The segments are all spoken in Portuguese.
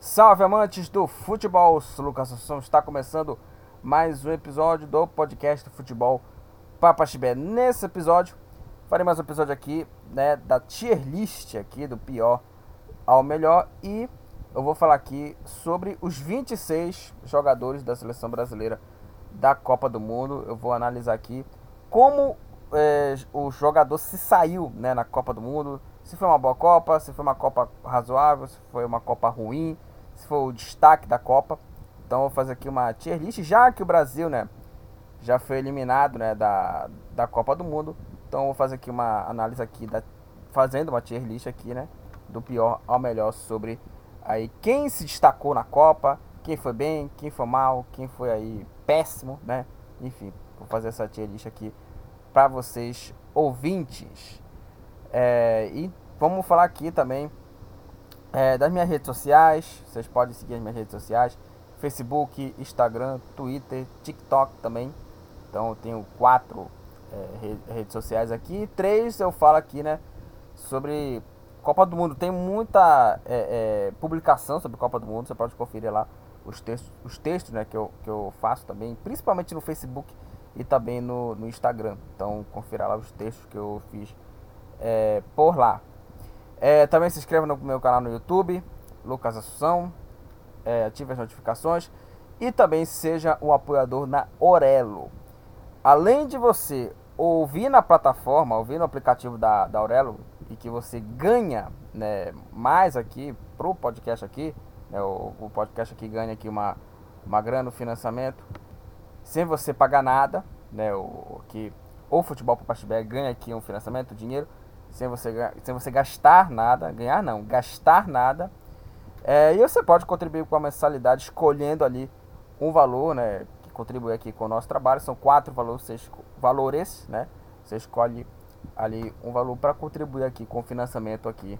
Salve amantes do futebol, sou Lucas Assunção, está começando mais um episódio do podcast do futebol Papa Chibé. Nesse episódio, farei mais um episódio aqui, né, da tier list aqui, do pior ao melhor e eu vou falar aqui sobre os 26 jogadores da seleção brasileira da Copa do Mundo. Eu vou analisar aqui como é, o jogador se saiu né, na Copa do Mundo, se foi uma boa Copa, se foi uma Copa razoável, se foi uma Copa ruim, se foi o destaque da Copa. Então vou fazer aqui uma tier list, já que o Brasil né, já foi eliminado né, da, da Copa do Mundo. Então vou fazer aqui uma análise aqui, da, fazendo uma tier list aqui, né? Do pior ao melhor sobre aí quem se destacou na Copa, quem foi bem, quem foi mal, quem foi aí péssimo, né? Enfim, vou fazer essa tier list aqui para vocês ouvintes. É, e vamos falar aqui também é, das minhas redes sociais. Vocês podem seguir as minhas redes sociais: Facebook, Instagram, Twitter, TikTok também. Então eu tenho quatro é, re- redes sociais aqui. Três eu falo aqui, né? Sobre Copa do Mundo. Tem muita é, publicação sobre Copa do Mundo. Você pode conferir lá os textos, os textos né, que, eu, que eu faço também, principalmente no Facebook e também no, no Instagram. Então confira lá os textos que eu fiz por lá. É, também se inscreva no meu canal no YouTube, Lucas Assunção. É, ative as notificações e também seja um apoiador na Orelo. Além de você ouvir na plataforma, ouvir no aplicativo da, da Aurelo e que você ganha né, mais aqui pro podcast aqui, né, o, o podcast aqui ganha aqui uma, uma grana no financiamento, sem você pagar nada, né, o, que o Futebol para Pastibé ganha aqui um financiamento, dinheiro, sem você, sem você gastar nada, ganhar não, gastar nada, é, e você pode contribuir com a mensalidade escolhendo ali um valor, né, que contribui aqui com o nosso trabalho. São quatro valores, você valores, né? Você escolhe ali um valor para contribuir aqui com o financiamento aqui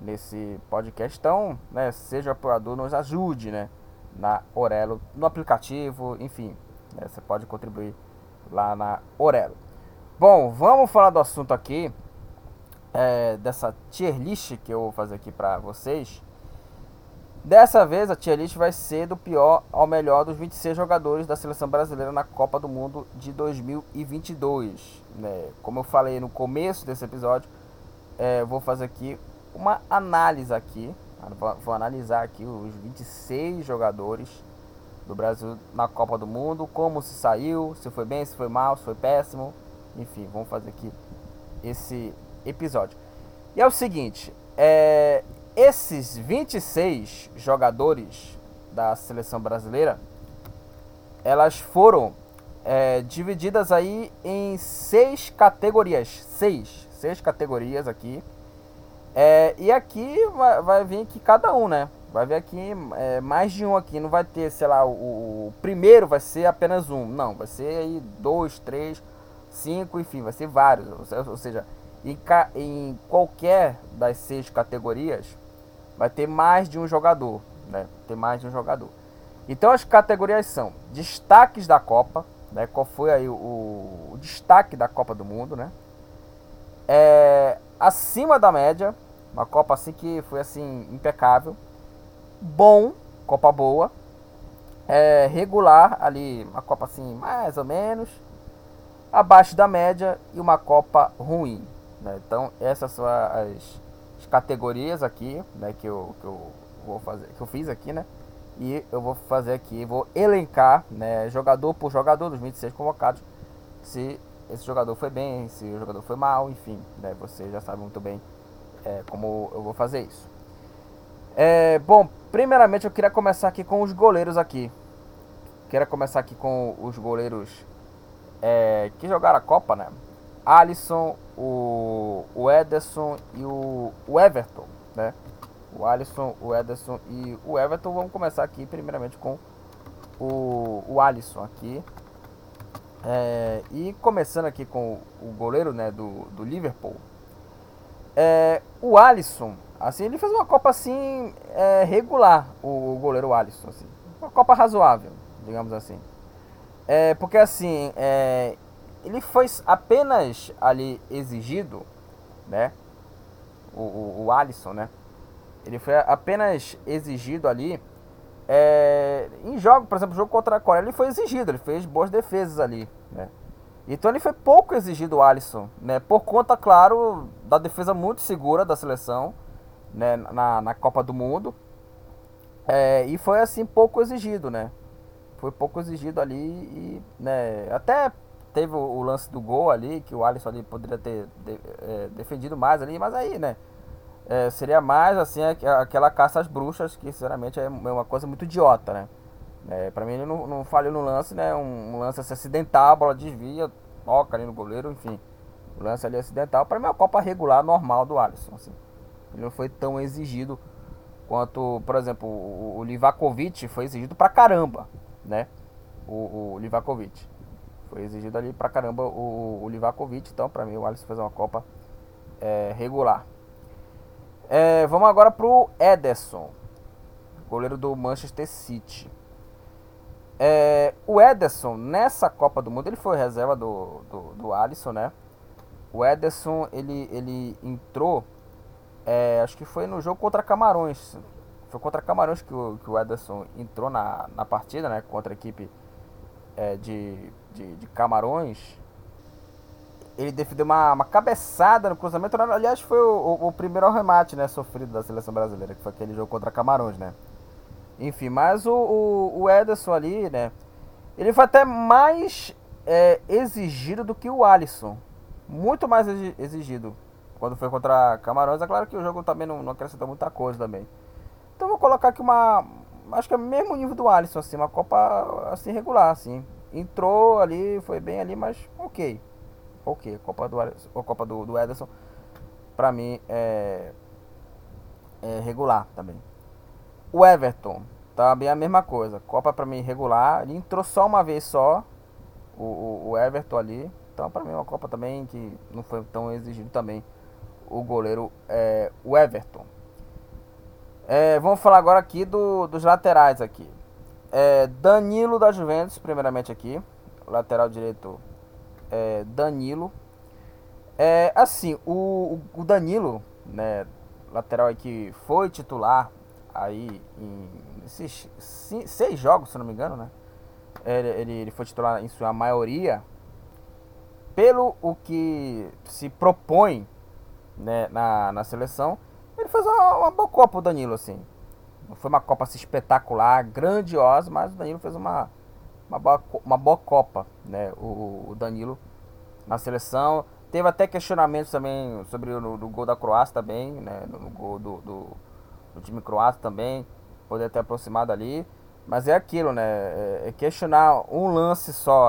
nesse podcast. Então, né, seja apoiador, nos ajude, né, na Orelo, no aplicativo, enfim, né, você pode contribuir lá na Orelo. Bom, vamos falar do assunto aqui é, dessa tier list que eu vou fazer aqui para vocês. Dessa vez a tier list vai ser do pior ao melhor dos 26 jogadores da seleção brasileira na Copa do Mundo de 2022. né? Como eu falei no começo desse episódio, é, vou fazer aqui uma análise aqui. Vou analisar aqui os 26 jogadores do Brasil na Copa do Mundo, como se saiu, se foi bem, se foi mal, se foi péssimo. Enfim, vamos fazer aqui esse episódio. E é o seguinte, é, esses 26 jogadores da seleção brasileira, elas foram é, divididas aí em seis categorias, seis, seis categorias aqui. É, e aqui vai, vai vir aqui cada um, né? Vai vir aqui é, mais de um aqui. Não vai ter, sei lá, o, o primeiro vai ser apenas um. Não, vai ser aí dois, três, cinco, enfim, vai ser vários. Ou se- Ou seja, em, em qualquer das seis categorias vai ter mais de um jogador, né? Tem mais de um jogador. Então as categorias são destaques da Copa, né? Qual foi aí o, o destaque da Copa do Mundo, né? É, acima da média, uma Copa assim que foi assim impecável, bom, Copa boa, é, regular ali, uma Copa assim mais ou menos, abaixo da média e uma Copa ruim. Né? Então essas são as, as categorias aqui, né, que eu, que eu vou fazer, que eu fiz aqui, né? E eu vou fazer aqui, vou elencar, né, jogador por jogador dos 26 convocados, se esse jogador foi bem, se o jogador foi mal, enfim, né, você já sabe muito bem é, como eu vou fazer isso. É, bom, primeiramente eu queria começar aqui com os goleiros aqui. Queria começar aqui com os goleiros é, que jogaram a Copa, né? Alisson, o, o Ederson e o, o Everton, né? O Alisson, o Ederson e o Everton. Vamos começar aqui primeiramente com o, o Alisson aqui. É, e começando aqui com o goleiro né, do, do Liverpool. É, o Alisson, Assim, ele fez uma Copa assim é, regular, o, o, goleiro Alisson. Assim. Uma Copa razoável, digamos assim. É, porque assim, é, ele foi apenas ali exigido, né? O, o, o Alisson, né? Ele foi apenas exigido ali é, em jogo, por exemplo, jogo contra a Coreia, ele foi exigido, ele fez boas defesas ali, né? Então ele foi pouco exigido o Alisson, né? Por conta, claro, da defesa muito segura da seleção, né? Na, na Copa do Mundo. É, e foi assim pouco exigido, né? Foi pouco exigido ali e, né? Até teve o, lance do gol ali, que o Alisson ali poderia ter de, é, defendido mais ali, mas aí, né? É, seria mais assim aquela caça às bruxas, que sinceramente é uma coisa muito idiota, né? É, pra mim ele não, não falhou no lance, né? Um, um lance assim, acidental, a bola desvia, toca ali no goleiro, enfim. O lance ali acidental, pra mim é uma Copa regular, normal do Alisson, assim. Ele não foi tão exigido quanto, por exemplo, o, o Livakovic foi exigido pra caramba, né? O, o Livakovic. Foi exigido ali pra caramba o, o Livakovic, então pra mim o Alisson fez uma Copa é, regular. É, vamos agora pro Ederson, goleiro do Manchester City. É, o Ederson, nessa Copa do Mundo, ele foi reserva do, do, do Alisson, né? O Ederson, ele, ele entrou, é, acho que foi no jogo contra Camarões. Foi contra Camarões que o, que o Ederson entrou na, na partida, né? Contra a equipe é, de, de, de Camarões ele defendeu uma, uma cabeçada no cruzamento. Aliás, foi o, o, o, primeiro remate né, sofrido da seleção brasileira, que foi aquele jogo contra Camarões, né? Enfim, mas o, o, o Ederson ali, né? Ele foi até mais é, exigido do que o Alisson. Muito mais exigido quando foi contra Camarões. É claro que o jogo também não, não acrescentou muita coisa também. Então vou colocar aqui uma. Acho que é o mesmo nível do Alisson, assim, uma Copa assim regular, assim. Entrou ali, foi bem ali, mas ok ok. A Copa do, a Copa do, do Ederson, pra mim, é, é regular também. O Everton, também tá a mesma coisa. Copa pra mim regular. Ele entrou só uma vez só, o, o, o Everton ali. Então, pra mim, é uma Copa também que não foi tão exigido também. O goleiro, é, o Everton. É, vamos falar agora aqui do, dos laterais aqui. É, Danilo da Juventus, primeiramente aqui. Lateral direito é, Danilo. É, assim, o, o Danilo, né, lateral que foi titular aí em esses seis jogos, se não me engano, né? Ele, ele, ele foi titular em sua maioria. Pelo o que se propõe né, na, na seleção, ele fez uma, uma boa Copa, o Danilo, assim. Foi uma Copa assim, espetacular, grandiosa, mas o Danilo fez uma, uma boa, uma boa Copa, né? O, o Danilo na seleção. Teve até questionamentos também sobre o gol da Croácia também, né? No, no gol do, do, do, time croata também. Poder ter aproximado ali. Mas é aquilo, né? É, é questionar um lance só.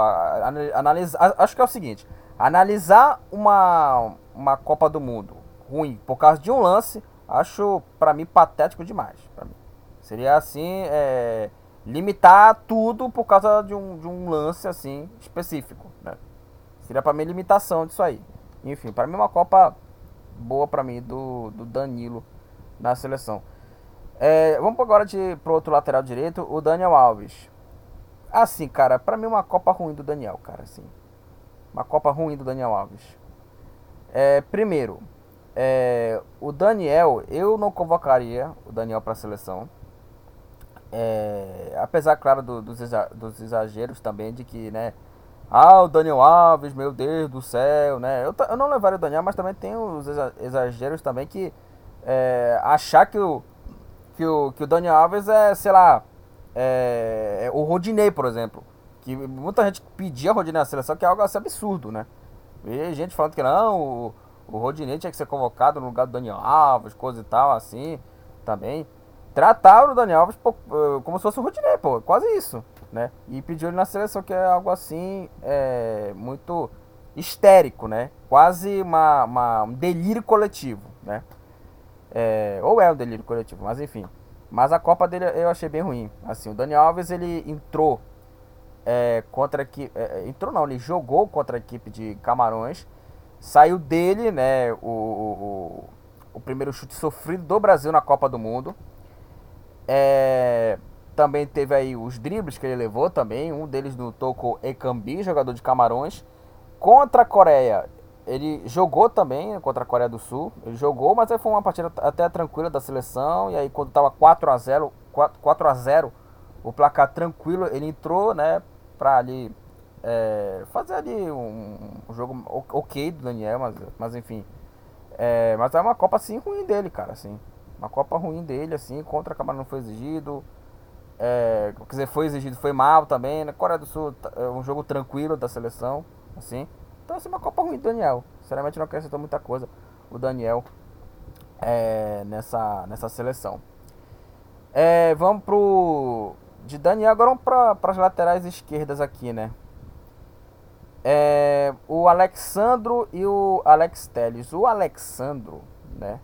Analisar. Acho que é o seguinte. Analisar uma, uma Copa do Mundo ruim por causa de um lance, acho para mim patético demais. Mim. Seria assim. É, limitar tudo por causa de um, de um lance assim específico, né? Seria para mim limitação disso aí. Enfim, para mim uma Copa boa para mim do, do Danilo na seleção. É, vamos agora de pro outro lateral direito, o Daniel Alves. Assim, cara, para mim uma Copa ruim do Daniel, cara, assim. Uma Copa ruim do Daniel Alves. É, primeiro, é, o Daniel, eu não convocaria o Daniel para a seleção. É, apesar, claro, do, dos, dos exageros também de que, né, ah, o Daniel Alves, meu Deus do céu, né? Eu, eu não levaria o Daniel, mas também tem os exageros também que é, achar que o, que, o, que o Daniel Alves é, sei lá, é, é o Rodinei, por exemplo. Que muita gente pedia Rodinei na seleção, que é algo assim absurdo, né? E gente falando que não, o, o Rodinei tinha que ser convocado no lugar do Daniel Alves, coisa e tal, assim, também trataram o Daniel Alves eh, como se fosse o Rodinei, pô, quase isso, né? E pediu ele na seleção, que é algo assim, é, muito histérico, né? Quase uma, uma, um delírio coletivo, né? É, ou é um delírio coletivo, mas enfim. Mas a Copa dele eu achei bem ruim. Assim, o Daniel Alves ele entrou é, contra que é, entrou não, ele jogou contra a equipe de Camarões, saiu dele, né? O, o, o primeiro chute sofrido do Brasil na Copa do Mundo. É, também teve aí os dribles que ele levou também, um deles no Toko Ekambi, jogador de Camarões. Contra a Coreia, ele jogou também contra a Coreia do Sul. Ele jogou, mas foi uma partida até tranquila da seleção. E aí quando estava 4 a 0, 4, 4 a 0, o placar tranquilo, ele entrou, né, para ali é, fazer ali um, um, jogo ok do Daniel, mas, mas enfim. É, mas é uma Copa assim ruim dele, cara, assim. Uma Copa ruim dele, assim, contra a Câmara não foi exigido. É, quer dizer, foi exigido, foi mal também. Na Coreia do Sul, é um jogo tranquilo da seleção, assim. Então, assim, uma Copa ruim do Daniel. Sinceramente, não acrescentou muita coisa o Daniel é, nessa, nessa seleção. É, vamos pro. De Daniel, agora vamos para as laterais esquerdas aqui, né? É, o Alexandro e o Alex Telles. O Alexandro, né?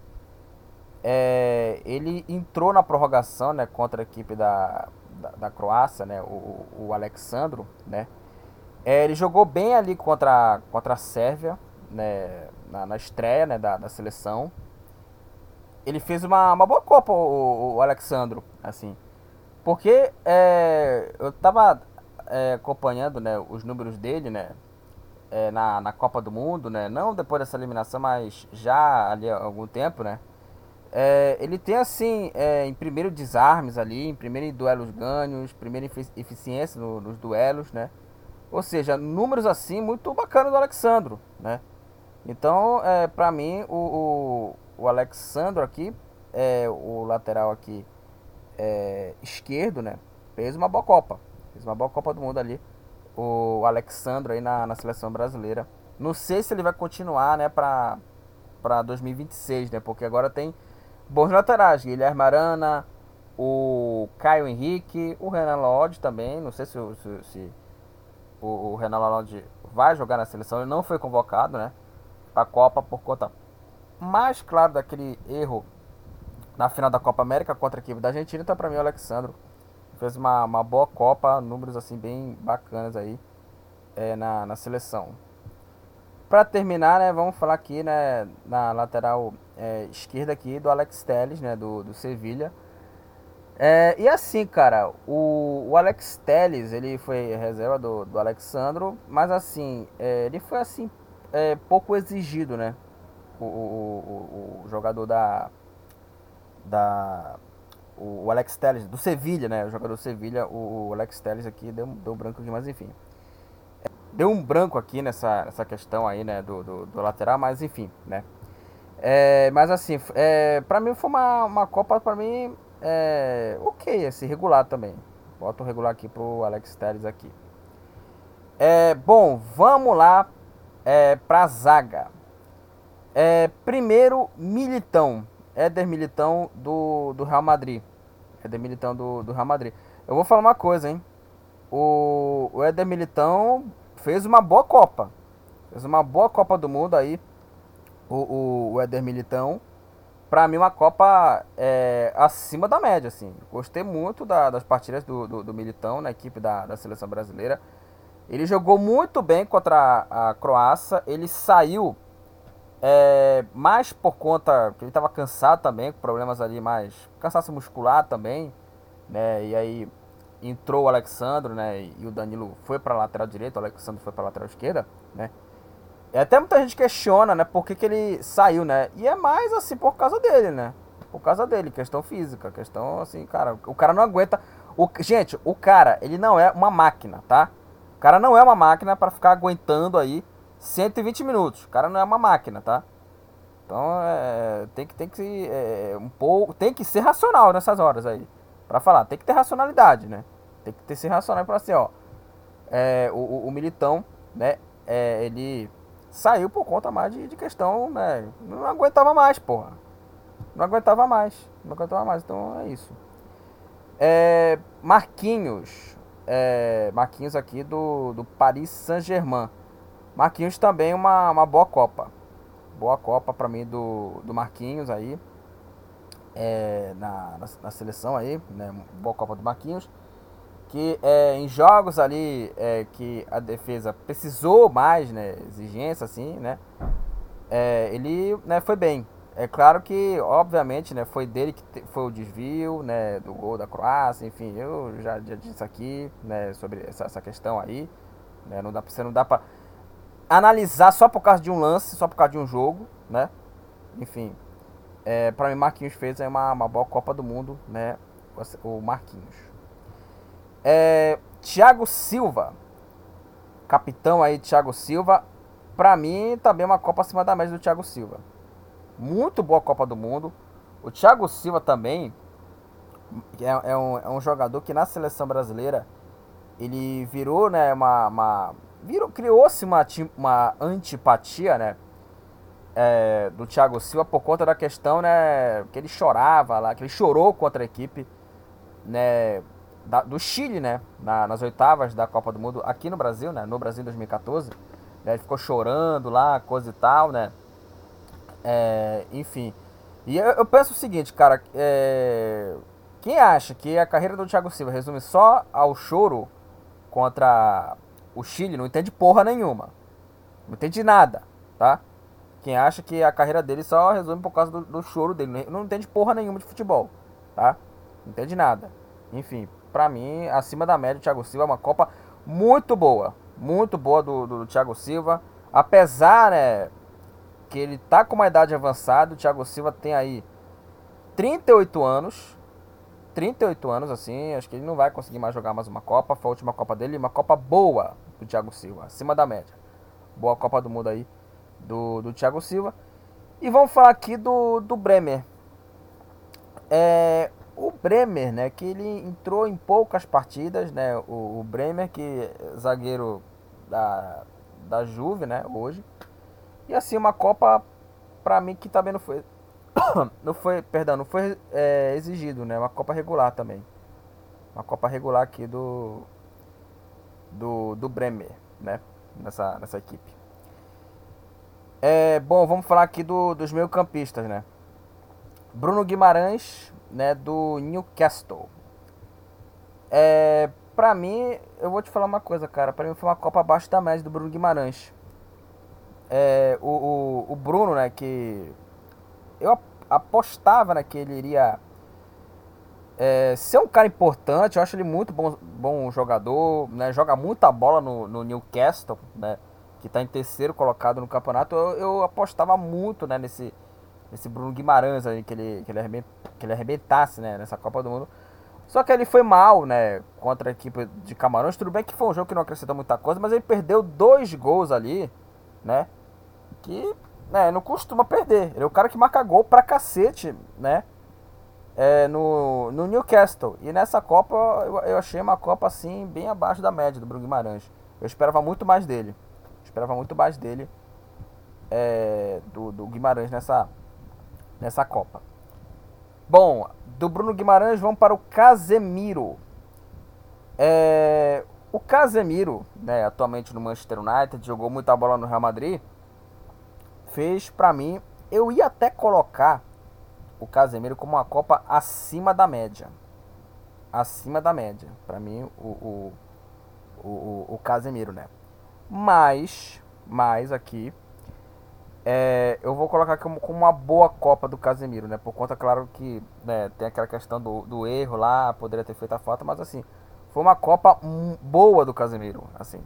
É, ele entrou na prorrogação né, contra a equipe da, da, da Croácia, né, o, o Alexandro. Né, é, ele jogou bem ali contra, contra a Sérvia, né, na, na estreia né, da, da seleção. Ele fez uma, uma boa Copa, o, o Alexandro, assim. Porque é, eu estava é, acompanhando né, os números dele né, é, na, na Copa do Mundo, né, não depois dessa eliminação, mas já ali há algum tempo, né? É, ele tem assim, é, em primeiro desarmes ali, em primeiro em duelos ganhos, primeira eficiência no, nos duelos, né? Ou seja, números assim muito bacanas do Alexandro, né? Então, é, para mim, o, o, o, Alexandro aqui, é, o lateral aqui é, esquerdo, né? Fez uma boa Copa. Fez uma boa Copa do Mundo ali. O Alexandro aí na, na seleção brasileira. Não sei se ele vai continuar, né, para 2026, né? Porque agora tem bons laterais, Guilherme Arana, o Caio Henrique, o Renan Lodge também, não sei se, se, se o, o, Renan Lodge vai jogar na seleção, ele não foi convocado, né, para a Copa por conta mais claro daquele erro na final da Copa América contra a equipe da Argentina, então para mim o Alexandro fez uma, uma boa Copa, números assim bem bacanas aí é, na, na seleção. Para terminar, né, vamos falar aqui né, na lateral é, esquerda aqui do Alex Telles, né, do, do Sevilha. É, e assim, cara, o, o Alex Telles, ele foi reserva do, do Alexandro, mas assim, é, ele foi assim, é, pouco exigido, né? O, o, o, jogador da. da o, Alex Telles, do Sevilha, né? O jogador do Sevilha, o, o Alex Telles aqui deu, deu branco aqui, mas enfim. Deu um branco aqui nessa, nessa questão aí, né? Do, do, do lateral, mas enfim, né? É, mas assim, é, pra mim foi uma, uma Copa, pra mim, é, ok, assim, regular também. Bota o regular aqui pro Alex Telles aqui. É, bom, vamos lá é, pra zaga. É, primeiro, Militão. Éder Militão do, do Real Madrid. Éder Militão do, do Real Madrid. Eu vou falar uma coisa, hein. O, o Éder Militão fez uma boa Copa. Fez uma boa Copa do Mundo aí o, o, o Éder Militão. Pra mim, uma Copa é, acima da média, assim. Gostei muito da, das partidas do, do, do, Militão na equipe da, da seleção brasileira. Ele jogou muito bem contra a, a Croácia. Ele saiu é, mais por conta que ele estava cansado também, com problemas ali mais. cansaço muscular também. Né? E aí entrou o Alexandre, né? E o Danilo foi para lateral direito, o Alexandre foi para lateral esquerda, né? E até muita gente questiona, né, por que, que ele saiu, né? E é mais assim por causa dele, né? Por causa dele, questão física, questão assim, cara, o cara não aguenta. O, gente, o cara, ele não é uma máquina, tá? O cara não é uma máquina para ficar aguentando aí 120 minutos. O cara não é uma máquina, tá? Então é, tem que tem que é, um pouco, tem que ser racional nessas horas aí, para falar. Tem que ter racionalidade, né? Tem que ter ser racional para assim, ó. É, o, o, o militão, né? É, ele saiu por conta mais de, de questão, né? Não aguentava mais, porra. Não aguentava mais. Não aguentava mais. Então é isso. É, Marquinhos. É, Marquinhos aqui do, do Paris Saint-Germain. Marquinhos também uma, uma boa Copa. Boa Copa para mim do, do Marquinhos aí. É, na, na, na, seleção aí, né? Boa Copa do Marquinhos que é, em jogos ali é, que a defesa precisou mais, né, exigência assim, né, é, ele né, foi bem, É claro que, obviamente, né, foi dele que foi o desvio, né, do gol da Croácia, enfim, eu já, já disse aqui, né, sobre essa, essa questão aí, né, não dá, você não dá pra analisar só por causa de um lance, só por causa de um jogo, né, enfim, é, pra mim Marquinhos fez aí uma, uma boa Copa do Mundo, né, o Marquinhos. É, Thiago Silva, capitão aí, Thiago Silva, pra mim também uma Copa acima da média do Thiago Silva. Muito boa Copa do Mundo. O Thiago Silva também é, é um, é um jogador que na seleção brasileira ele virou, né, uma, uma virou, criou-se uma, uma antipatia, né, é, do Thiago Silva por conta da questão, né, que ele chorava lá, que ele chorou contra a equipe, né, da- do Chile, né, na- nas oitavas da Copa do Mundo aqui no Brasil, né, no Brasil em 2014, né, ele ficou chorando lá, coisa e tal, né, é, enfim. E eu, eu penso o seguinte, cara. é, quem acha que a carreira do Thiago Silva resume só ao choro contra o Chile não entende porra nenhuma. Não entende nada, tá? Quem acha que a carreira dele só resume por causa do, do choro dele. Não entende porra nenhuma de futebol, tá? Não entende nada. Enfim, pra mim, acima da média, o Thiago Silva é uma Copa muito boa. Muito boa do, do Thiago Silva. Apesar, né, que ele tá com uma idade avançada, o Thiago Silva tem aí 38 anos. 38 anos, assim, acho que ele não vai conseguir mais jogar mais uma Copa. Foi a última Copa dele, uma Copa boa do Thiago Silva, acima da média. Boa Copa do Mundo aí do, do Thiago Silva. E vamos falar aqui do, do Bremer. É, o Bremer, né, que ele entrou em poucas partidas, né, o, o Bremer, que é zagueiro da, da Juve, né, hoje. E assim, uma Copa, pra mim, que também não foi. não foi, perdão, não foi é, exigido, né? Uma Copa regular também. Uma Copa regular aqui do. Do, do Bremer, né? Nessa, nessa equipe. É, bom, vamos falar aqui do, dos meio campistas, né? Bruno Guimarães, né? Do Newcastle. É, pra mim, eu vou te falar uma coisa, cara. Pra mim foi uma Copa abaixo da média do Bruno Guimarães é, o, o, o Bruno, né, que eu ap- apostava né, que ele iria é, ser um cara importante, eu acho ele muito bom, bom jogador, né, joga muita bola no, no Newcastle, né, que está em terceiro colocado no campeonato, eu, eu apostava muito né, nesse, nesse Bruno Guimarães aí, que ele, que, ele que ele arrebentasse né, nessa Copa do Mundo. Só que ele foi mal, né, contra a equipe de Camarões. Tudo bem que foi um jogo que não acrescentou muita coisa, mas ele perdeu dois gols ali, né? Que, né, não costuma perder. Ele é o cara que marca gol pra cacete, né? É, no, no Newcastle. E nessa Copa eu, eu achei uma Copa assim, bem abaixo da média do Bruno Guimarães. Eu esperava muito mais dele. Esperava muito mais dele. é, do, do Guimarães nessa, nessa Copa. Bom, do Bruno Guimarães vamos para o Casemiro. É, o Casemiro, né, atualmente no Manchester United, jogou muita bola no Real Madrid. Fez pra mim, eu ia até colocar o Casemiro como uma Copa acima da média. Acima da média. Pra mim, o, o, o, o Casemiro, né? Mas, mas aqui, é, eu vou colocar como, como uma boa Copa do Casemiro, né? Por conta, claro, que né, tem aquela questão do, do erro lá, poderia ter feito a falta, mas assim, foi uma Copa boa do Casemiro, assim.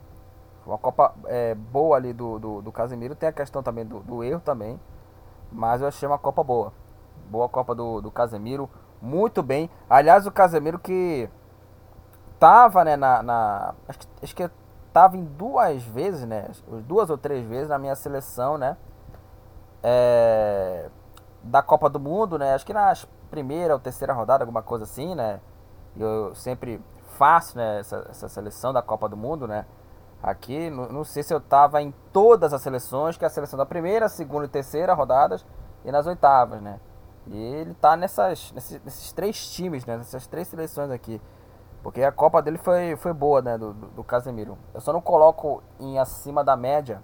Uma Copa é, boa ali do, do, do Casemiro. Tem a questão também do, do erro também, mas eu achei uma Copa boa. Boa Copa do, do Casemiro, muito bem. Aliás, o Casemiro que tava, né, na... na acho, que, acho que tava em duas vezes, né, duas ou três vezes na minha seleção, né, é, da Copa do Mundo, né? Acho que na primeira ou terceira rodada, alguma coisa assim, né? Eu sempre faço né, essa, essa seleção da Copa do Mundo, né? Aqui, não, não sei se eu tava em todas as seleções, que é a seleção da primeira, segunda e terceira rodadas e nas oitavas, né? E ele tá nessas, nesses, nesses três times, né? Nessas três seleções aqui. Porque a Copa dele foi, foi boa, né? Do, do, do Casemiro. Eu só não coloco em acima da média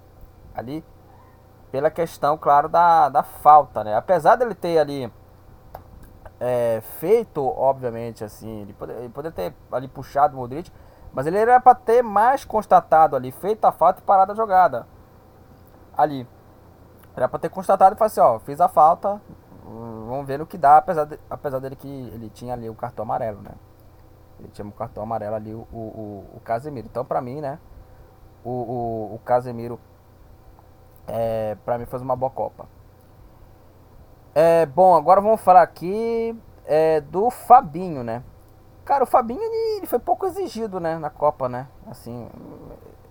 ali, pela questão, claro, da, da falta, né? Apesar dele ter ali é, feito, obviamente, assim, ele poderia poder ter ali puxado o Modric, mas ele era para ter mais constatado ali, feito a falta e parado a jogada ali. Era para ter constatado e falar assim, ó, fiz a falta, vamos ver no que dá, apesar, de, apesar dele que ele tinha ali o cartão amarelo, né? Ele tinha o cartão amarelo ali, o, o, o Casemiro. Então, pra mim, né? O, o, o Casemiro, é, pra mim, fez uma boa Copa. É, bom, agora vamos falar aqui é, do Fabinho, né? Cara, o Fabinho ele, ele, foi pouco exigido, né, na Copa, né? Assim,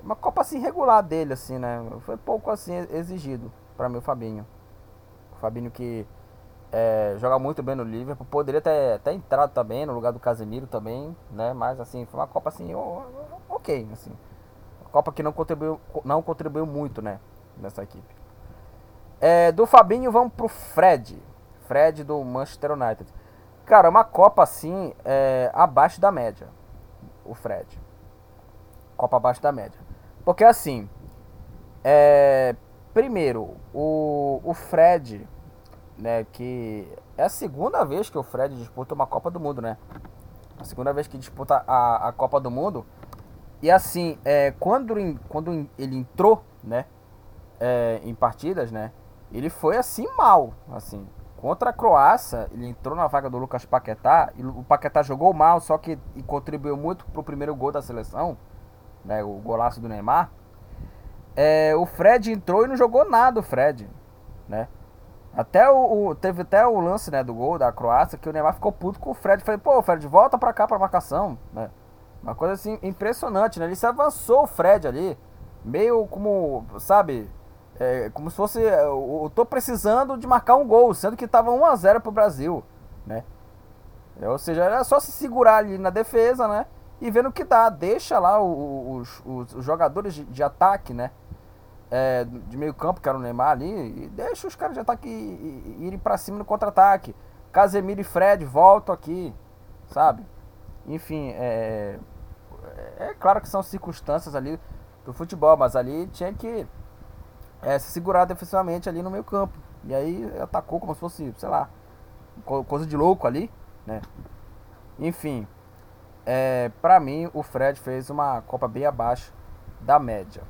uma Copa assim regular dele, assim, né? Foi pouco assim exigido para mim o Fabinho. O Fabinho que é, joga muito bem no Liverpool, poderia ter, ter entrado também no lugar do Casemiro também, né? Mas assim, foi uma Copa assim, ok, assim. Copa que não contribuiu, não contribuiu muito, né, nessa equipe. É, do Fabinho vamos pro Fred. Fred do Manchester United. Cara, uma Copa assim, é, abaixo da média. O Fred. Copa abaixo da média. Porque assim, é, primeiro, o, o Fred, né, que é a segunda vez que o Fred disputa uma Copa do Mundo, né? A segunda vez que disputa a, a Copa do Mundo. E assim, é, quando, quando ele entrou, né, é, em partidas, né, ele foi assim mal, assim. Contra a Croácia, ele entrou na vaga do Lucas Paquetá, e o Paquetá jogou mal, só que contribuiu muito pro primeiro gol da seleção, né, o golaço do Neymar. É, o Fred entrou e não jogou nada o Fred, né? Até o, o, teve até o lance, né, do gol da Croácia que o Neymar ficou puto com o Fred, falei: "Pô, Fred, volta para cá para marcação", né? Uma coisa assim impressionante, né? Ele se avançou o Fred ali, meio como, sabe, é, como se fosse. É, eu, tô precisando de marcar um gol, sendo que tava 1 a 0 pro Brasil, né? É, ou seja, era só se segurar ali na defesa, né? E vendo o que dá. Deixa lá os, os, os jogadores de, de, ataque, né? É, de meio campo, que era o Neymar ali, e deixa os caras de ataque irem para cima no contra-ataque. Casemiro e Fred voltam aqui, sabe? Enfim, é, é, é claro que são circunstâncias ali do futebol, mas ali tinha que é, se segurar defensivamente ali no meio campo. E aí atacou como se fosse, sei lá, coisa de louco ali, né? Enfim, é, pra mim o Fred fez uma Copa bem abaixo da média.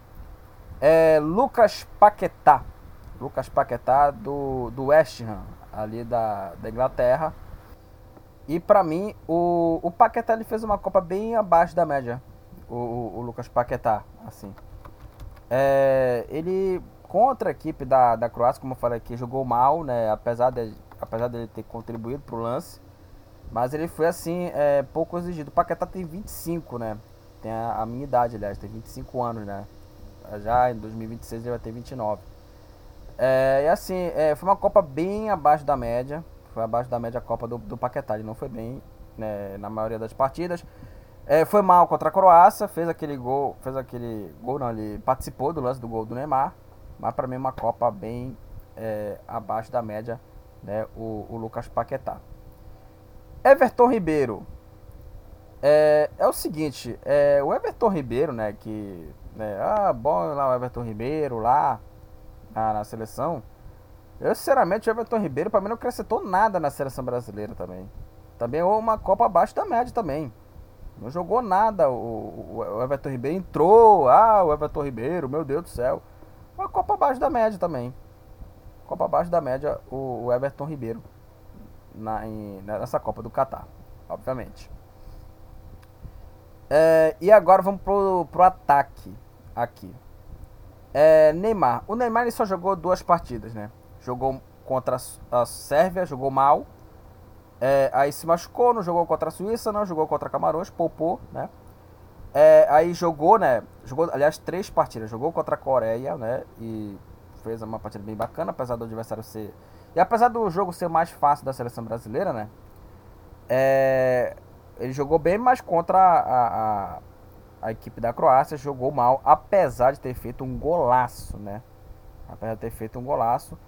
É, Lucas Paquetá. Lucas Paquetá do, do West Ham, ali da, da Inglaterra. E pra mim, o, o Paquetá ele fez uma Copa bem abaixo da média. O, o, o Lucas Paquetá, assim. É, ele contra a equipe da, da Croácia, como eu falei aqui, jogou mal, né? Apesar de apesar dele ter contribuído para o lance. Mas ele foi assim, é, pouco exigido. O Paquetá tem 25, né? Tem a, a, minha idade, aliás, tem 25 anos, né? Já em 2026 ele vai ter 29. É, e assim, é, foi uma Copa bem abaixo da média. Foi abaixo da média a Copa do, do Paquetá. Ele não foi bem né, na maioria das partidas. É, foi mal contra a Croácia, fez aquele gol, fez aquele gol, não, ele participou do lance do gol do Neymar. Mas para mim uma Copa bem é, abaixo da média, né? O, o, Lucas Paquetá. Everton Ribeiro. É, é o seguinte, é, o Everton Ribeiro, né? Que. Né, ah, bom lá o Everton Ribeiro lá na, na seleção. Eu, sinceramente, o Everton Ribeiro, para mim, não acrescentou nada na seleção brasileira também. Também é uma Copa abaixo da média também. Não jogou nada. O, o, Everton Ribeiro entrou. Ah, o Everton Ribeiro, meu Deus do céu. Uma Copa abaixo da média também. Copa abaixo da média, o, o Everton Ribeiro. Na, em, nessa Copa do Catar, obviamente. É, e agora vamos pro, pro ataque aqui. É, Neymar. O Neymar só jogou duas partidas, né? Jogou contra a Sérvia, jogou mal. É, aí se machucou, não jogou contra a Suíça, não jogou contra Camarões, poupou, né? É, aí jogou, né? Jogou, aliás, três partidas. Jogou contra a Coreia, né? E fez uma partida bem bacana, apesar do adversário ser. E apesar do jogo ser mais fácil da seleção brasileira, né? É, ele jogou bem, mas contra a, a, a, equipe da Croácia jogou mal, apesar de ter feito um golaço, né? Apesar de ter feito um golaço.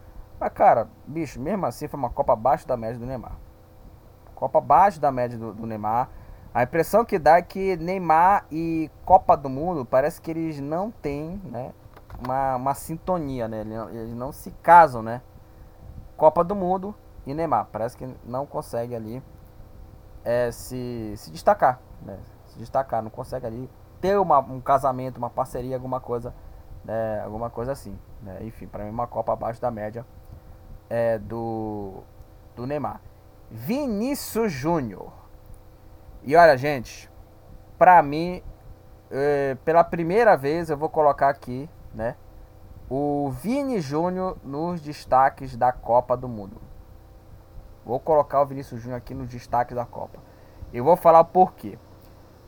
Mas, cara, bicho, mesmo assim foi uma Copa abaixo da média do Neymar. Copa abaixo da média do, do Neymar. A impressão que dá é que Neymar e Copa do Mundo parece que eles não têm né, uma, uma sintonia, né? Eles não, eles não se casam, né? Copa do Mundo e Neymar. Parece que não consegue ali é, se, se destacar, né? Se destacar, não consegue ali ter uma, um casamento, uma parceria, alguma coisa, né? alguma coisa assim. Né? Enfim, para mim uma Copa abaixo da média é, do, do Neymar. Vinícius Júnior. E olha, gente, pra mim, é, pela primeira vez eu vou colocar aqui, né? O Vini Júnior nos destaques da Copa do Mundo. Vou colocar o Vinícius Júnior aqui nos destaques da Copa. Eu vou falar o porquê.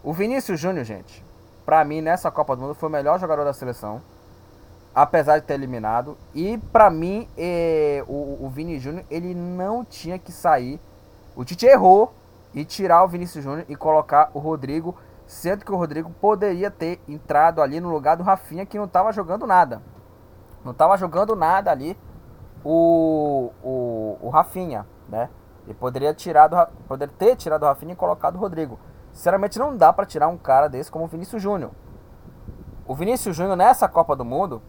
O Vinícius Júnior, gente, pra mim nessa Copa do Mundo foi o melhor jogador da seleção apesar de ter eliminado. E para mim, é, o, o Vini Júnior, ele não tinha que sair. O Tite errou e tirar o Vinícius Júnior e colocar o Rodrigo, sendo que o Rodrigo poderia ter entrado ali no lugar do Rafinha, que não estava jogando nada. Não estava jogando nada ali o, o, o Rafinha, né? E poderia, tirar do, poderia ter tirado o Rafinha e colocado o Rodrigo. Sinceramente, não dá para tirar um cara desse como o Vinícius Júnior. O Vinícius Júnior nessa Copa do Mundo,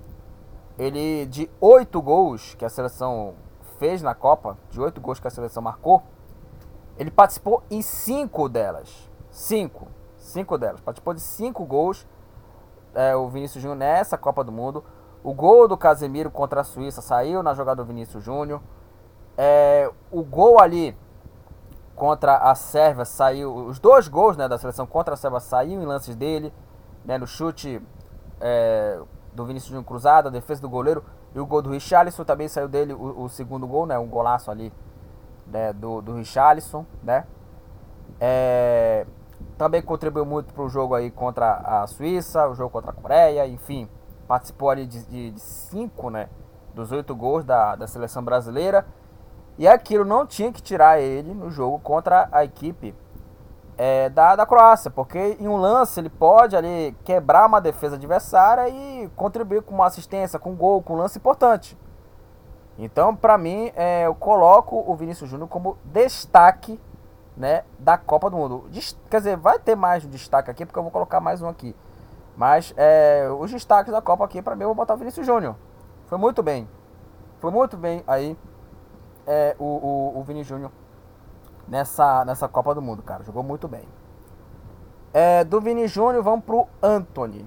ele de oito gols que a seleção fez na Copa, de oito gols que a seleção marcou, ele participou em cinco delas. Cinco. Cinco delas. Participou de cinco gols. É, o Vinícius Júnior nessa Copa do Mundo. O gol do Casemiro contra a Suíça saiu na jogada do Vinícius Júnior. É, o gol ali contra a Sérvia saiu. Os dois gols né, da seleção contra a Sérvia saíram em lances dele. Né, no chute é, do Vinícius Júnior cruzado, a defesa do goleiro. E o gol do Richarlison também saiu dele o, o segundo gol, né? Um golaço ali né, do, do Richarlison, né? É, também contribuiu muito para o jogo aí contra a Suíça, o jogo contra a Coreia, enfim, participou ali de, de, de cinco, né, dos oito gols da, da seleção brasileira. E aquilo não tinha que tirar ele no jogo contra a equipe é, da, da Croácia, porque em um lance ele pode ali quebrar uma defesa adversária e contribuir com uma assistência, com um gol, com um lance importante. Então, para mim, é, eu coloco o Vinícius Júnior como destaque né, da Copa do Mundo. Quer dizer, vai ter mais um destaque aqui, porque eu vou colocar mais um aqui. Mas é, os destaques da Copa aqui, para mim, eu vou botar o Vinícius Júnior. Foi muito bem. Foi muito bem aí é, o, o, o Vini Júnior nessa, nessa Copa do Mundo, cara. Jogou muito bem. É, do Vini Júnior, vamos pro Anthony.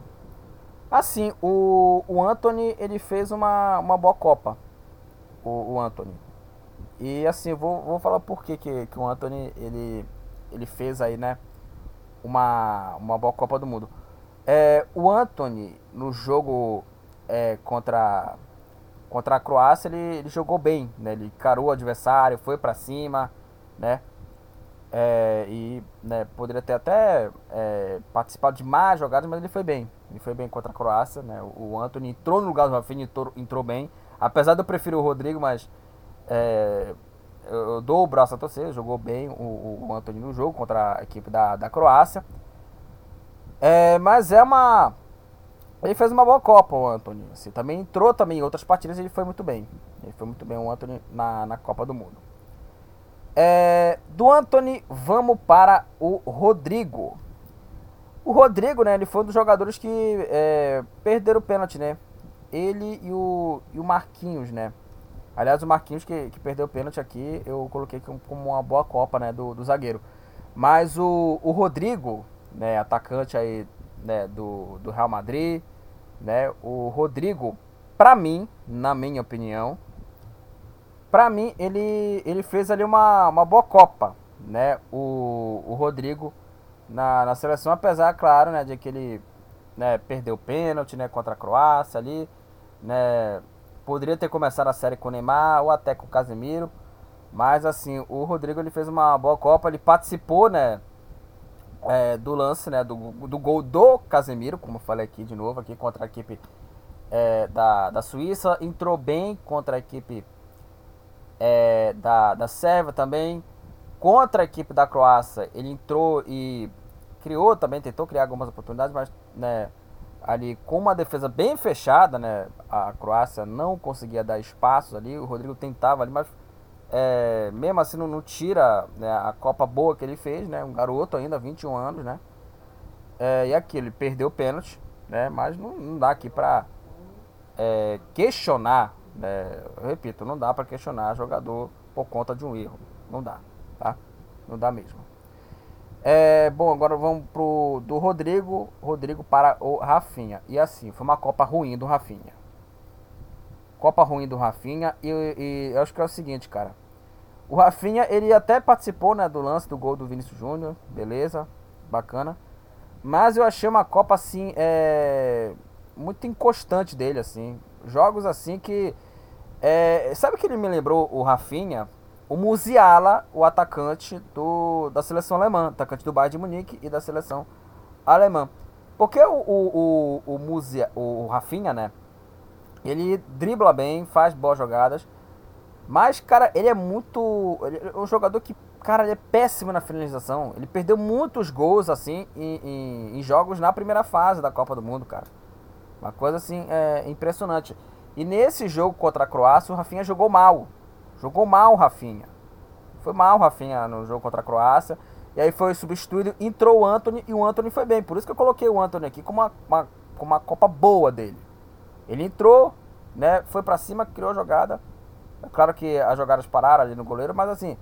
Assim, o, o Anthony, ele fez uma, uma boa Copa o, o Anthony. E assim, vou, vou falar por que, que, que o Anthony ele, ele fez aí, né? Uma, uma boa Copa do Mundo. É, o Anthony, no jogo é, contra, contra a Croácia, ele, ele jogou bem, né? Ele carou o adversário, foi para cima, né? É, e né, poderia ter até é, participado de mais jogadas, mas ele foi bem. Ele foi bem contra a Croácia, né? O, o Anthony entrou no lugar do Rafinha, entrou, entrou bem. Apesar de eu preferir o Rodrigo, mas é, eu, dou o braço a torcer. Jogou bem o, o Anthony no jogo contra a equipe da, da Croácia. É, mas é uma. Ele fez uma boa Copa, o Anthony. Assim, também entrou também em outras partidas e ele foi muito bem. Ele foi muito bem, o Anthony, na, na Copa do Mundo. É, do Anthony, vamos para o Rodrigo. O Rodrigo, né, ele foi um dos jogadores que é, perderam o pênalti, né? Ele e o, e o Marquinhos, né? Aliás, o Marquinhos que, que perdeu o pênalti aqui, eu coloquei como uma boa Copa, né, do, do zagueiro. Mas o, o Rodrigo, né, atacante aí, né, do, do Real Madrid, né, o Rodrigo, pra mim, na minha opinião, pra mim, ele, ele fez ali uma, uma boa Copa, né, o, o Rodrigo na, na seleção, apesar, claro, né, de que ele né, perdeu o pênalti, né, contra a Croácia ali, né? Poderia ter começado a série com o Neymar ou até com o Casemiro. Mas assim, o Rodrigo ele fez uma boa Copa, ele participou, né? É, do lance, né? Do, do gol do Casemiro, como eu falei aqui de novo, aqui contra a equipe é, da, da Suíça. Entrou bem contra a equipe é, da, da Sérvia também. Contra a equipe da Croácia, ele entrou e criou também, tentou criar algumas oportunidades, mas né, ali com uma defesa bem fechada, né? A Croácia não conseguia dar espaços ali, o Rodrigo tentava ali, mas é, mesmo assim não, não tira né, a Copa boa que ele fez, né? Um garoto ainda, 21 anos, né? É, e aqui ele perdeu o pênalti, né? Mas não, não dá aqui pra é, questionar, né? Eu repito, não dá para questionar jogador por conta de um erro, não dá, tá? Não dá mesmo. É, bom, agora vamos pro do Rodrigo, Rodrigo para o Rafinha. E assim, foi uma Copa ruim do Rafinha. Copa ruim do Rafinha e, e eu acho que é o seguinte, cara. O Rafinha, ele até participou, né, do lance do gol do Vinícius Júnior, beleza, bacana. Mas eu achei uma Copa, assim, é, muito inconstante dele, assim. Jogos, assim, que... É, sabe que ele me lembrou, o Rafinha? O Musiala, o atacante do, da seleção alemã, atacante do Bayern de Munique e da seleção alemã. Porque o, o, o, o, o Rafinha, né, ele dribla bem, faz boas jogadas, mas, cara, ele é muito. Ele é um jogador que, cara, ele é péssimo na finalização. Ele perdeu muitos gols, assim, em, em, em jogos na primeira fase da Copa do Mundo, cara. Uma coisa, assim, é, impressionante. E nesse jogo contra a Croácia, o Rafinha jogou mal. Jogou mal o Rafinha. Foi mal o Rafinha no jogo contra a Croácia. E aí foi substituído, entrou o Anthony e o Anthony foi bem. Por isso que eu coloquei o Anthony aqui com uma, uma, uma Copa boa dele. Ele entrou, né, foi para cima, criou a jogada é claro que as jogadas pararam ali no goleiro, mas assim,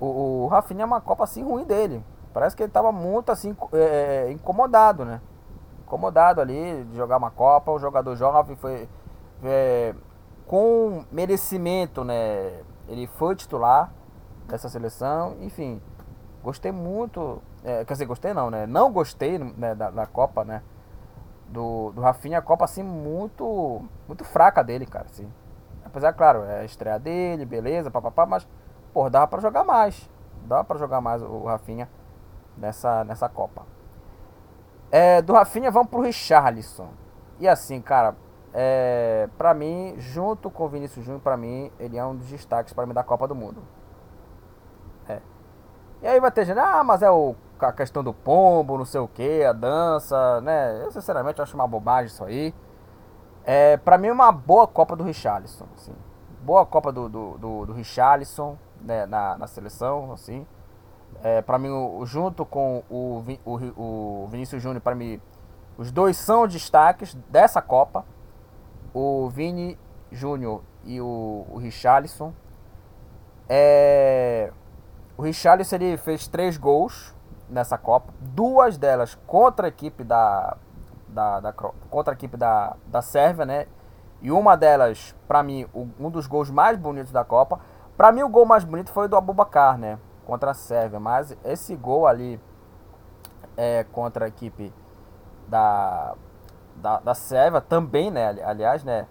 o, o Rafinha é uma Copa assim ruim dele. Parece que ele estava muito assim é, é, incomodado, né? Incomodado ali de jogar uma Copa. O jogador jovem foi é, com merecimento, né? Ele foi titular dessa seleção. Enfim, gostei muito. É, quer dizer, gostei não, né? Não gostei né, da, da Copa, né? Do, do Rafinha, a Copa assim muito muito fraca dele, cara, assim. Apesar, claro, é a estreia dele, beleza, papapá, mas, pô, dava pra jogar mais. Dava pra jogar mais o Rafinha nessa, nessa Copa. É, do Rafinha, vamos pro Richarlison. E assim, cara, é, pra mim, junto com o Vinícius Júnior, pra mim, ele é um dos destaques para mim da Copa do Mundo. É. E aí vai ter gente, ah, mas é o, a questão do pombo, não sei o que, a dança, né? Eu sinceramente acho uma bobagem isso aí. É, pra mim uma boa Copa do Richarlison, assim. Boa Copa do, do, do, do Richarlison né, na, na seleção, assim. É, pra mim, junto com o, o, o Vinícius Júnior, para mim, os dois são destaques dessa Copa. O Vini Júnior e o, o Richarlison. É, o Richarlison ele fez três gols nessa Copa. Duas delas contra a equipe da, da, da, contra a equipe da, da Sérvia, né? E uma delas, para mim, um dos gols mais bonitos da Copa. Para mim, o gol mais bonito foi do Abubakar, né? Contra a Sérvia. Mas esse gol ali é, contra a equipe da, da, da Sérvia também, né? Aliás, né?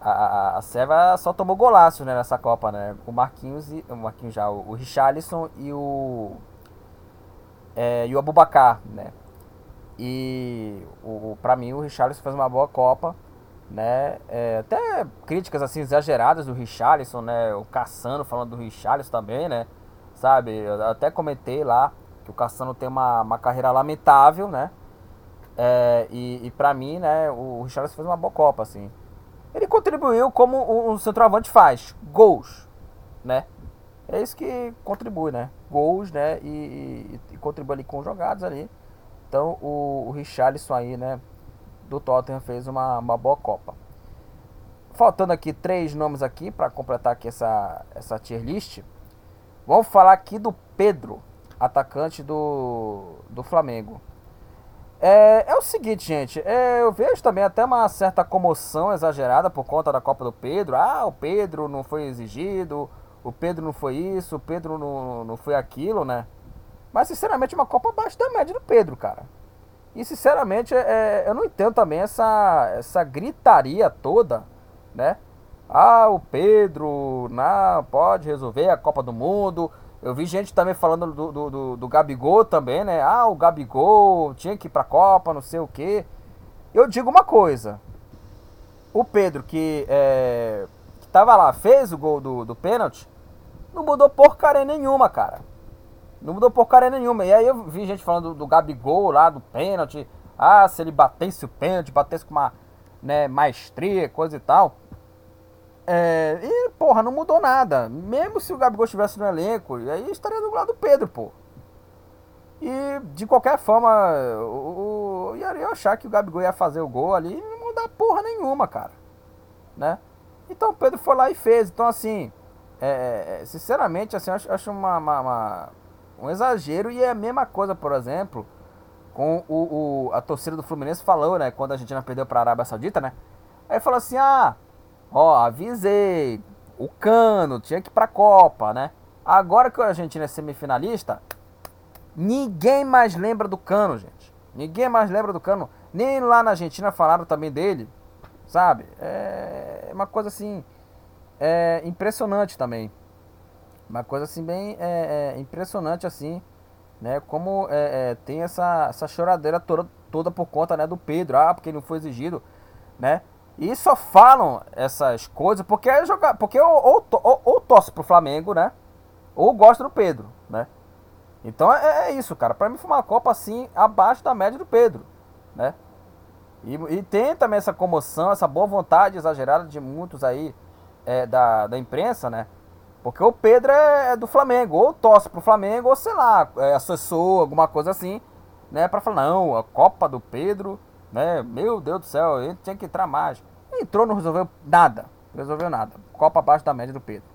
A, a, a Sérvia só tomou golaço né, nessa Copa, né? O Marquinhos e o Marquinhos já, o, Richarlison e o é, e o Abubakar, né? E o, para mim o Richarlison fez uma boa Copa, né? É, até críticas assim exageradas do Richarlison, né? O Cassano falando do Richarlison também, né? Sabe? Eu até comentei lá que o Cassano tem uma, uma carreira lamentável, né? É, e, e para mim, né, o Richarlison fez uma boa Copa, assim. Ele contribuiu como um centroavante faz, gols, né? É isso que contribui, né? Gols, né? E, e, e contribui ali com jogadas ali. Então o, o Richarlison aí, né, do Tottenham fez uma, uma boa Copa. Faltando aqui três nomes aqui para completar aqui essa, essa tier list. Vamos falar aqui do Pedro, atacante do, do Flamengo. É, é o seguinte, gente, é, eu vejo também até uma certa comoção exagerada por conta da Copa do Pedro. Ah, o Pedro não foi exigido, o Pedro não foi isso, o Pedro não, não foi aquilo, né? Mas, sinceramente, uma Copa abaixo da média do Pedro, cara. E, sinceramente, é, eu não entendo também essa, essa gritaria toda, né? Ah, o Pedro não pode resolver a Copa do Mundo. Eu vi gente também falando do, do, do, do Gabigol também, né? Ah, o Gabigol tinha que ir pra Copa, não sei o quê. Eu digo uma coisa. O Pedro, que, é, que tava lá, fez o gol do, do pênalti, não mudou porcaria nenhuma, cara. Não mudou porcaria nenhuma. E aí eu vi gente falando do, do Gabigol lá, do pênalti. Ah, se ele batesse o pênalti, batesse com uma né, maestria, coisa e tal. É, e, porra, não mudou nada. Mesmo se o Gabigol estivesse no elenco, aí estaria do lado do Pedro, pô. E, de qualquer forma, o, o, eu achar que o Gabigol ia fazer o gol ali não mudar porra nenhuma, cara. Né? Então o Pedro foi lá e fez. Então, assim, é, é sinceramente, assim, acho, acho uma, uma, uma um exagero. E é a mesma coisa, por exemplo, com o, o a torcida do Fluminense falou, né? Quando a Argentina perdeu para a Arábia Saudita, né? Aí falou assim: ah, ó, avisei, o Cano tinha que ir pra Copa, né? Agora que a Argentina é semifinalista, ninguém mais lembra do Cano, gente. Ninguém mais lembra do Cano. Nem lá na Argentina falaram também dele, sabe? É uma coisa assim, é impressionante também. Uma coisa assim bem é, é, impressionante assim, né? Como é, é, tem essa, essa choradeira toda, toda por conta né, do Pedro, ah, porque ele não foi exigido, né? E só falam essas coisas porque é jogar, porque ou, ou, ou, ou torce pro Flamengo, né? Ou gosta do Pedro, né? Então é, é isso, cara. Para mim foi uma Copa assim abaixo da média do Pedro, né? E, e, tem também essa comoção, essa boa vontade exagerada de muitos aí é, da, da imprensa, né? Porque o Pedro é, é, do Flamengo, ou torce pro Flamengo, ou sei lá, é assessor, alguma coisa assim, né? Pra falar, não, a Copa do Pedro, né? Meu Deus do céu, ele tinha que entrar mais. Entrou, não resolveu nada. Resolveu nada. Copa abaixo da média do Pedro.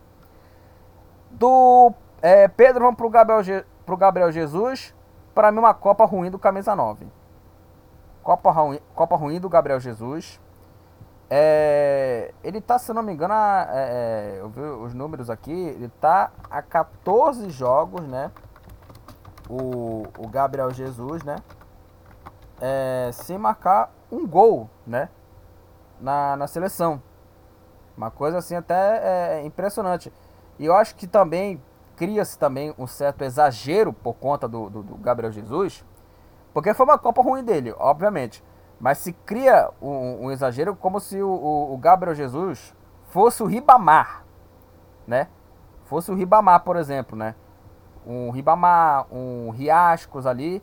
Do é, Pedro, vamos pro Gabriel, pro Gabriel Jesus. Para mim, uma Copa ruim do Camisa 9. Copa ruim, Copa ruim do Gabriel Jesus. É, ele tá, se não me engano, a, é, é, eu vi os números aqui, ele tá a 14 jogos, né? O, o Gabriel Jesus, né? É, sem marcar um gol, né? Na, na seleção. Uma coisa assim até é, impressionante. E eu acho que também cria-se também um certo exagero por conta do, do, do Gabriel Jesus. Porque foi uma Copa ruim dele, obviamente. Mas se cria um, um exagero como se o, o, o, Gabriel Jesus fosse o Ribamar, né? Fosse o Ribamar, por exemplo, né? Um Ribamar, um Riascos ali.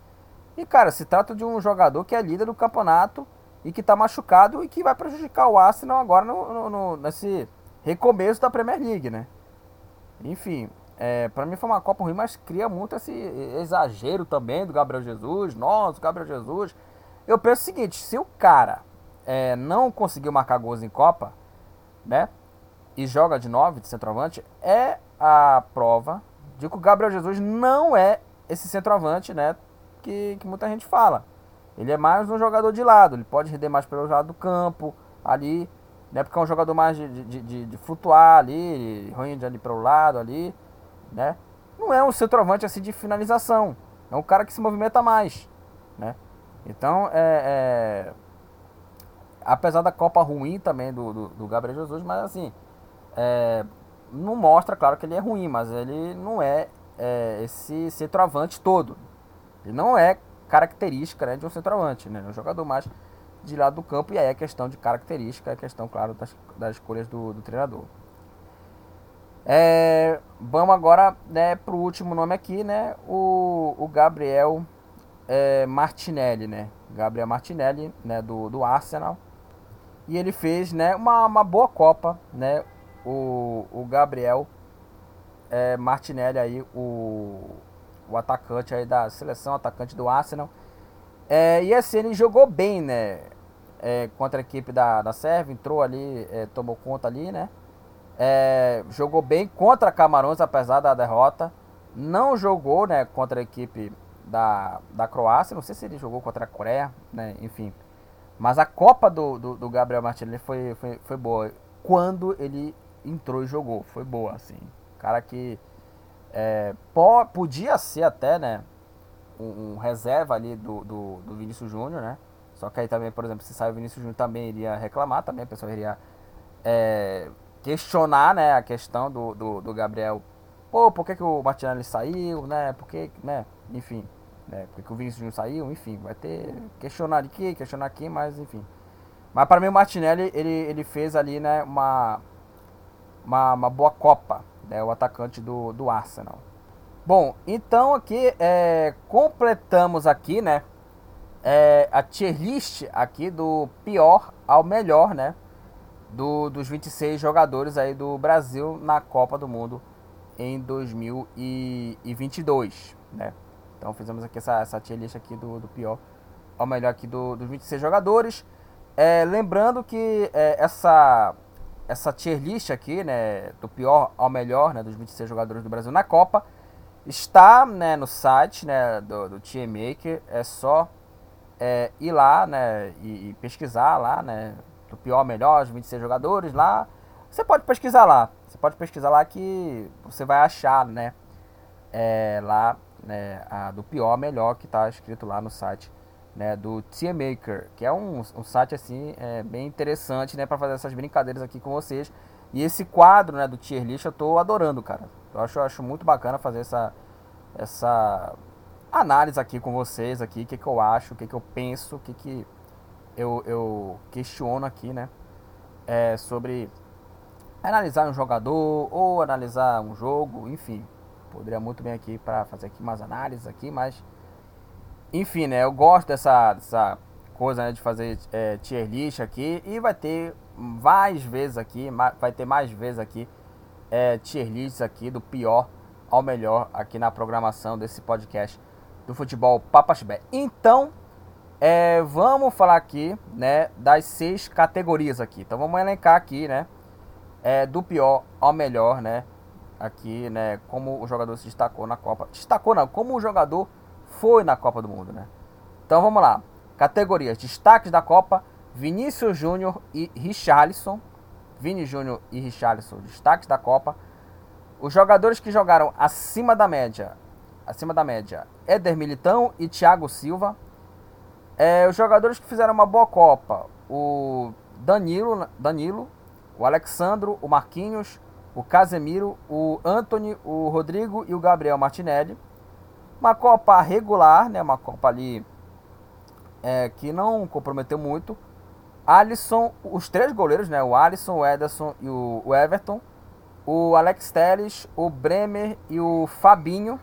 E, cara, se trata de um jogador que é líder do campeonato e que está machucado e que vai prejudicar o Arsenal agora no, no, no, nesse recomeço da Premier League, né? Enfim, é, para mim foi uma Copa ruim, mas cria muito esse exagero também do Gabriel Jesus. Nossa, Gabriel Jesus eu penso o seguinte, se o cara é, não conseguiu marcar gols em Copa, né? E joga de 9 de centroavante, é a prova de que o Gabriel Jesus não é esse centroavante, né? Que, que muita gente fala. Ele é mais um jogador de lado, ele pode render mais pelo lado do campo, ali, né? Porque é um jogador mais de, de, de, de flutuar ali, rende ali para o lado ali, né? Não é um centroavante assim de finalização, é um cara que se movimenta mais, né? Então, é, é, apesar da Copa ruim também do, do, do Gabriel Jesus, mas assim, é, não mostra, claro, que ele é ruim, mas ele não é, é esse centroavante todo. Ele não é característica né, de um centroavante, né? É um jogador mais de lado do campo, e aí é questão de característica, é questão, claro, das, das escolhas do, do treinador. É, vamos agora né, para o último nome aqui, né? O, o Gabriel é, Martinelli, né? Gabriel Martinelli, né? Do, do Arsenal. E ele fez, né? Uma, uma boa Copa, né? O, o Gabriel é, Martinelli aí, o, o atacante aí da seleção, atacante do Arsenal. É, e assim, ele jogou bem, né? É, contra a equipe da, da Sérvia, entrou ali, é, tomou conta ali, né? É, jogou bem contra Camarões, apesar da derrota. Não jogou, né, contra a equipe da, da Croácia. Não sei se ele jogou contra a Coreia, né? Enfim. Mas a Copa do, do, do Gabriel Martinelli foi, foi, foi boa. Quando ele entrou e jogou. Foi boa, assim. Cara que é, pô, podia ser até, né? Um, um reserva ali do, do, do Vinícius Júnior, né? Só que aí também, por exemplo, se sair o Vinícius Júnior também iria reclamar, também a pessoa iria é, questionar, né? A questão do, do, do Gabriel. Pô, por que, que o Martinelli saiu, né? Por que, né? Enfim né? Porque o Vinícius não saiu, enfim, vai ter questionar aqui, questionar aqui, mas enfim. Mas para mim o Martinelli, ele, ele fez ali, né, uma, uma, uma boa Copa, né, o atacante do, do Arsenal. Bom, então aqui é, completamos aqui, né, é, a tier list aqui do pior ao melhor, né, do, dos 26 jogadores aí do Brasil na Copa do Mundo em 2022, né. Então fizemos aqui essa, essa tier list aqui do, do pior ao melhor aqui do, dos 26 jogadores. É, lembrando que é, essa, essa tier list aqui, né, do pior ao melhor, né, dos 26 jogadores do Brasil na Copa, está né, no site né, do, do Tier Maker. É só é, ir lá né, e, e, pesquisar lá, né, do pior ao melhor, os 26 jogadores lá. Você pode pesquisar lá. Você pode pesquisar lá que você vai achar, né, é, lá, né, a do pior melhor que está escrito lá no site né, do Tier Maker, que é um, um site assim é, bem interessante, né, para fazer essas brincadeiras aqui com vocês. E esse quadro, né, do Tier List eu tô adorando, cara. Eu acho, eu acho muito bacana fazer essa essa análise aqui com vocês aqui, o que, que eu acho, o que, que eu penso, o que, que eu, eu questiono aqui, né, é, sobre analisar um jogador ou analisar um jogo, enfim, poderia muito bem aqui para fazer aqui umas análises aqui, mas enfim, né? Eu gosto dessa, dessa coisa né, de fazer é, tier list aqui e vai ter mais vezes aqui, vai ter mais vezes aqui é, tier lists aqui do pior ao melhor aqui na programação desse podcast do futebol Papaxibé. Então, é, vamos falar aqui, né, das seis categorias aqui. Então vamos elencar aqui, né, é, do pior ao melhor, né, aqui, né, como o jogador se destacou na Copa. Destacou não, como o jogador foi na Copa do Mundo, né? Então vamos lá. Categorias: destaques da Copa: Vinícius Júnior e Richarlison. Vini Júnior e Richarlison, destaques da Copa. Os jogadores que jogaram acima da média, acima da média, Éder Militão e Thiago Silva. É, os jogadores que fizeram uma boa Copa, o Danilo, Danilo, o Alexandro, o Marquinhos, o Casemiro, o Anthony, o Rodrigo e o Gabriel Martinelli. Uma Copa regular, né? Uma Copa ali é, que não comprometeu muito. Alisson, os três goleiros, né? O Alisson, o Ederson e o, Everton. O Alex Telles, o Bremer e o Fabinho.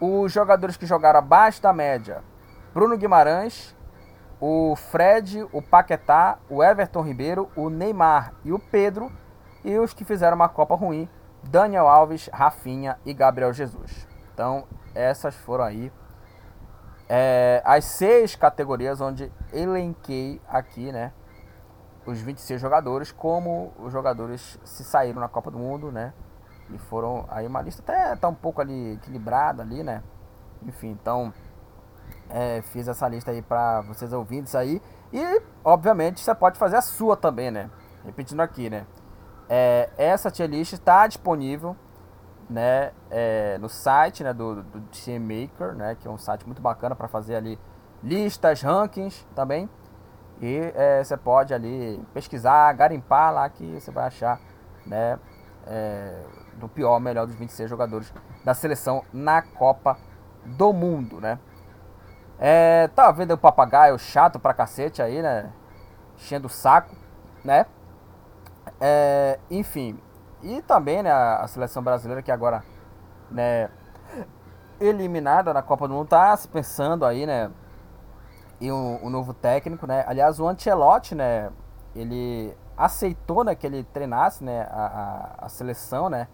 Os jogadores que jogaram abaixo da média: Bruno Guimarães, o Fred, o Paquetá, o Everton Ribeiro, o Neymar e o Pedro. E os que fizeram uma Copa ruim: Daniel Alves, Rafinha e Gabriel Jesus. Então, essas foram aí é, as seis categorias onde elenquei aqui, né? Os 26 jogadores, como os jogadores se saíram na Copa do Mundo, né? E foram aí uma lista até tá um pouco ali equilibrada ali, né? Enfim, então é, fiz essa lista aí para vocês isso aí. E, obviamente, você pode fazer a sua também, né? Repetindo aqui, né? É, essa tier list está disponível né, é, no site né, do, do Maker, né, que é um site muito bacana para fazer ali listas, rankings também. E é, você pode ali pesquisar, garimpar lá que você vai achar né, é, do pior, melhor dos 26 jogadores da seleção na Copa do Mundo, né. É, tá vendo o papagaio chato pra cacete aí, né, enchendo o saco, né. É, enfim, e também, né, a seleção brasileira que agora, né, eliminada na Copa do Mundo, tá se pensando aí, né, em um, um, novo técnico, né. Aliás, o Ancelotti, né, ele aceitou, né, que ele treinasse, né, a, a, a seleção, né.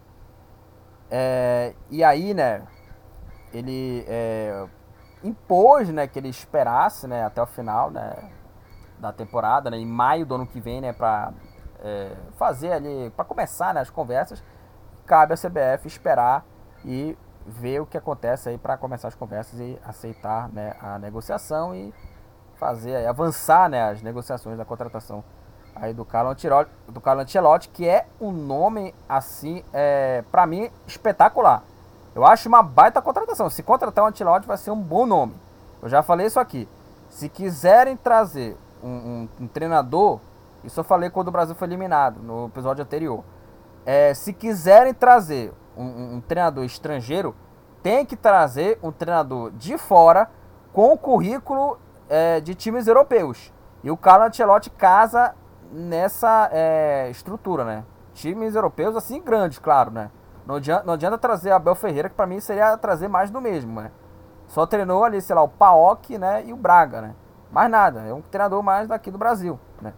É, e aí, né, ele é, impôs, né, que ele esperasse, né, até o final, né, da temporada, né, em maio do ano que vem, né, para é, fazer ali, para começar né, as conversas, cabe à CBF esperar e ver o que acontece aí para começar as conversas e aceitar né, a negociação e fazer aí, avançar né, as negociações da contratação aí do Carlo Ancelotti, do Carlo Ancelotti que é um nome assim, é, para mim espetacular. Eu acho uma baita contratação. Se contratar o Ancelotti vai ser um bom nome. Eu já falei isso aqui. Se quiserem trazer um, um, um treinador isso eu falei quando o Brasil foi eliminado, no episódio anterior. É, se quiserem trazer um, um, treinador estrangeiro, tem que trazer um treinador de fora com currículo é, de times europeus. E o Carlo Ancelotti casa nessa é, estrutura, né? Times europeus assim grandes, claro, né? Não adianta, não adianta trazer Abel Ferreira, que para mim seria trazer mais do mesmo, né? Só treinou ali, sei lá, o Paok, né? E o Braga, né? Mais nada, é um treinador mais daqui do Brasil, né?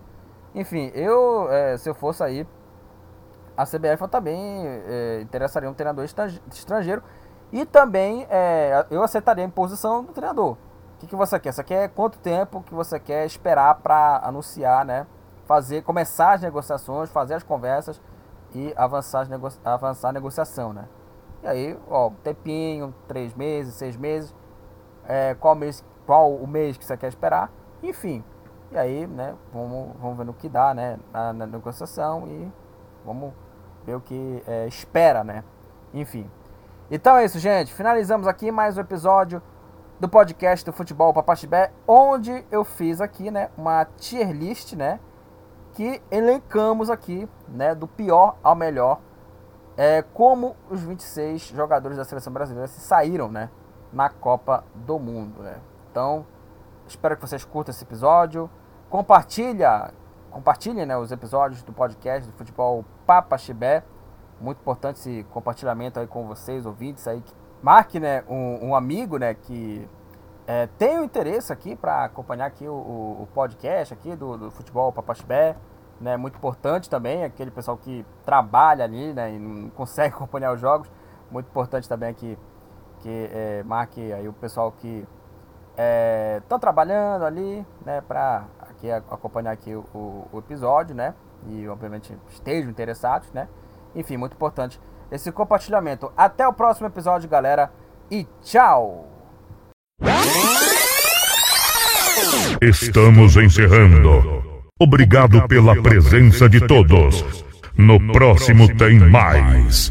Enfim, eu, é, se eu fosse aí, a CBF também é, interessaria um treinador estrangeiro e também é, eu aceitaria a imposição do treinador. O que, que você quer? Você quer quanto tempo que você quer esperar para anunciar, né? Fazer, começar as negociações, fazer as conversas e avançar, nego avançar a negociação, né? E aí, ó, tempinho, três meses, seis meses, é, qual mês, qual o mês que você quer esperar, enfim, e aí, né, vamos, vamos ver no que dá, né, na, na negociação e vamos ver o que é, espera, né. Enfim. Então é isso, gente. Finalizamos aqui mais um episódio do podcast do Futebol Papaxibé, onde eu fiz aqui, né, uma tier list, né, que elencamos aqui, né, do pior ao melhor, é, como os 26 jogadores da seleção brasileira se saíram, né, na Copa do Mundo, né. Então, espero que vocês curtam esse episódio. Compartilha, compartilhem, né, os episódios do podcast do Futebol Papaxibé. Muito importante esse compartilhamento aí com vocês, ouvintes aí. Marque, né, um, um amigo, né, que é, tem o interesse aqui para acompanhar aqui o, o, podcast aqui do, do Futebol Papaxibé, né, muito importante também, aquele pessoal que trabalha ali, né, e não consegue acompanhar os jogos, muito importante também aqui que é, marque aí o pessoal que estão é, trabalhando ali, né, para aqui acompanhar aqui o, o episódio, né, e obviamente estejam interessados, né, enfim, muito importante esse compartilhamento. Até o próximo episódio, galera, e tchau! Estamos encerrando. Obrigado pela presença de todos. No próximo tem mais.